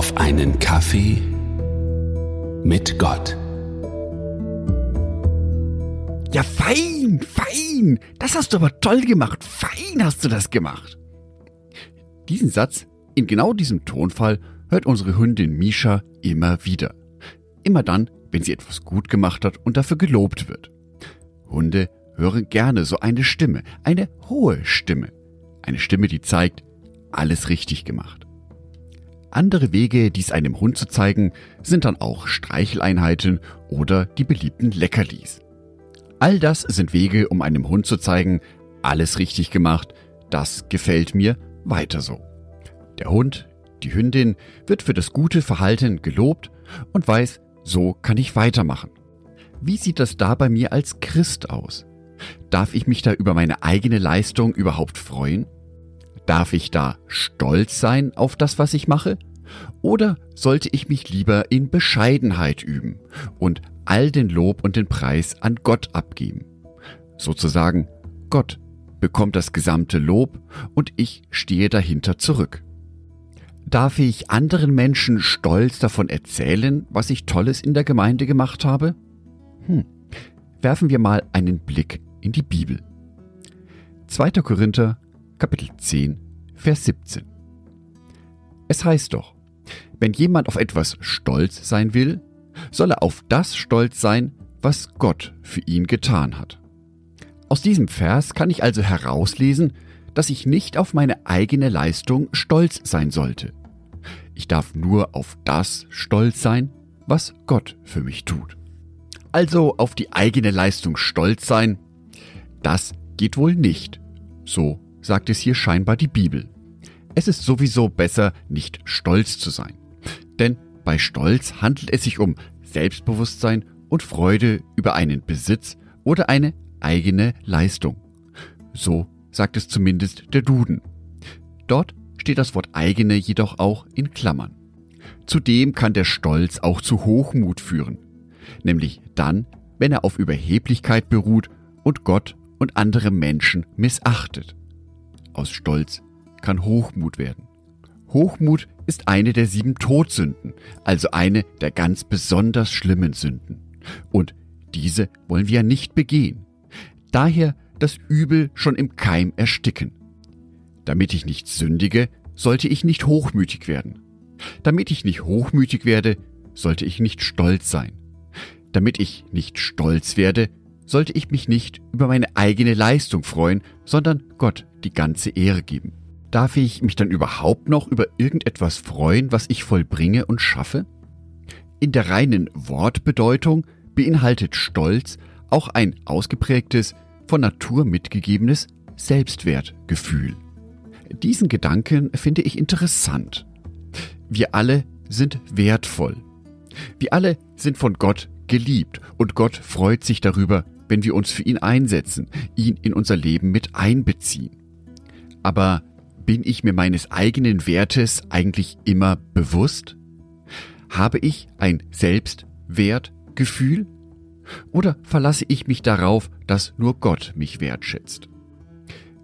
auf einen Kaffee mit Gott. Ja, fein, fein. Das hast du aber toll gemacht. Fein hast du das gemacht. Diesen Satz in genau diesem Tonfall hört unsere Hündin Misha immer wieder. Immer dann, wenn sie etwas gut gemacht hat und dafür gelobt wird. Hunde hören gerne so eine Stimme, eine hohe Stimme. Eine Stimme, die zeigt, alles richtig gemacht. Andere Wege, dies einem Hund zu zeigen, sind dann auch Streicheleinheiten oder die beliebten Leckerlis. All das sind Wege, um einem Hund zu zeigen, alles richtig gemacht, das gefällt mir, weiter so. Der Hund, die Hündin, wird für das gute Verhalten gelobt und weiß, so kann ich weitermachen. Wie sieht das da bei mir als Christ aus? Darf ich mich da über meine eigene Leistung überhaupt freuen? Darf ich da stolz sein auf das, was ich mache? Oder sollte ich mich lieber in Bescheidenheit üben und all den Lob und den Preis an Gott abgeben? Sozusagen, Gott bekommt das gesamte Lob und ich stehe dahinter zurück. Darf ich anderen Menschen stolz davon erzählen, was ich Tolles in der Gemeinde gemacht habe? Hm. Werfen wir mal einen Blick in die Bibel. 2. Korinther Kapitel 10, Vers 17. Es heißt doch, wenn jemand auf etwas stolz sein will, soll er auf das stolz sein, was Gott für ihn getan hat. Aus diesem Vers kann ich also herauslesen, dass ich nicht auf meine eigene Leistung stolz sein sollte. Ich darf nur auf das stolz sein, was Gott für mich tut. Also auf die eigene Leistung stolz sein, das geht wohl nicht. So sagt es hier scheinbar die Bibel. Es ist sowieso besser, nicht stolz zu sein. Denn bei Stolz handelt es sich um Selbstbewusstsein und Freude über einen Besitz oder eine eigene Leistung. So sagt es zumindest der Duden. Dort steht das Wort eigene jedoch auch in Klammern. Zudem kann der Stolz auch zu Hochmut führen, nämlich dann, wenn er auf Überheblichkeit beruht und Gott und andere Menschen missachtet. Aus Stolz kann Hochmut werden. Hochmut ist eine der sieben Todsünden, also eine der ganz besonders schlimmen Sünden. Und diese wollen wir ja nicht begehen. Daher das Übel schon im Keim ersticken. Damit ich nicht sündige, sollte ich nicht hochmütig werden. Damit ich nicht hochmütig werde, sollte ich nicht stolz sein. Damit ich nicht stolz werde, sollte ich mich nicht über meine eigene Leistung freuen, sondern Gott die ganze Ehre geben. Darf ich mich dann überhaupt noch über irgendetwas freuen, was ich vollbringe und schaffe? In der reinen Wortbedeutung beinhaltet Stolz auch ein ausgeprägtes, von Natur mitgegebenes Selbstwertgefühl. Diesen Gedanken finde ich interessant. Wir alle sind wertvoll. Wir alle sind von Gott geliebt und Gott freut sich darüber, wenn wir uns für ihn einsetzen, ihn in unser Leben mit einbeziehen. Aber bin ich mir meines eigenen Wertes eigentlich immer bewusst? Habe ich ein Selbstwertgefühl? Oder verlasse ich mich darauf, dass nur Gott mich wertschätzt?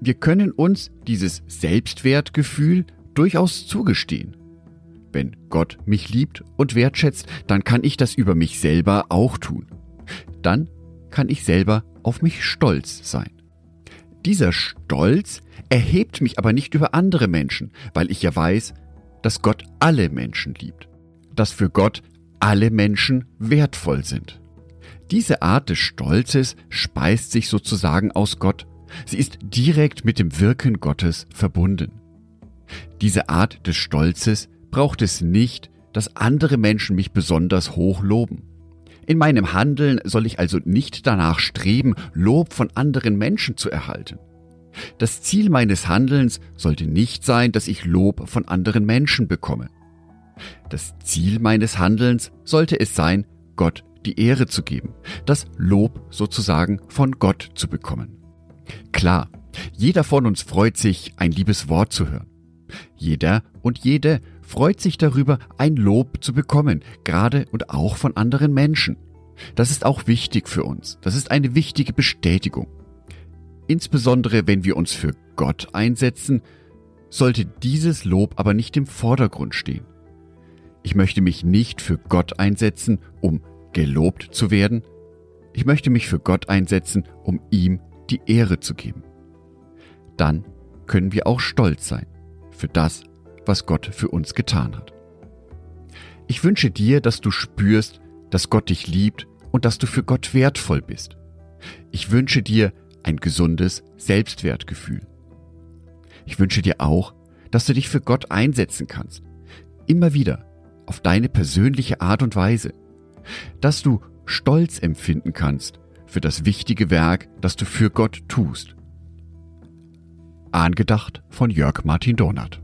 Wir können uns dieses Selbstwertgefühl durchaus zugestehen. Wenn Gott mich liebt und wertschätzt, dann kann ich das über mich selber auch tun. Dann kann ich selber auf mich stolz sein. Dieser Stolz erhebt mich aber nicht über andere Menschen, weil ich ja weiß, dass Gott alle Menschen liebt, dass für Gott alle Menschen wertvoll sind. Diese Art des Stolzes speist sich sozusagen aus Gott, sie ist direkt mit dem Wirken Gottes verbunden. Diese Art des Stolzes braucht es nicht, dass andere Menschen mich besonders hoch loben. In meinem Handeln soll ich also nicht danach streben, Lob von anderen Menschen zu erhalten. Das Ziel meines Handelns sollte nicht sein, dass ich Lob von anderen Menschen bekomme. Das Ziel meines Handelns sollte es sein, Gott die Ehre zu geben, das Lob sozusagen von Gott zu bekommen. Klar, jeder von uns freut sich, ein liebes Wort zu hören. Jeder und jede freut sich darüber, ein Lob zu bekommen, gerade und auch von anderen Menschen. Das ist auch wichtig für uns. Das ist eine wichtige Bestätigung. Insbesondere wenn wir uns für Gott einsetzen, sollte dieses Lob aber nicht im Vordergrund stehen. Ich möchte mich nicht für Gott einsetzen, um gelobt zu werden. Ich möchte mich für Gott einsetzen, um ihm die Ehre zu geben. Dann können wir auch stolz sein für das, was Gott für uns getan hat. Ich wünsche dir, dass du spürst, dass Gott dich liebt und dass du für Gott wertvoll bist. Ich wünsche dir ein gesundes Selbstwertgefühl. Ich wünsche dir auch, dass du dich für Gott einsetzen kannst. Immer wieder, auf deine persönliche Art und Weise. Dass du Stolz empfinden kannst für das wichtige Werk, das du für Gott tust. Angedacht von Jörg Martin Donat.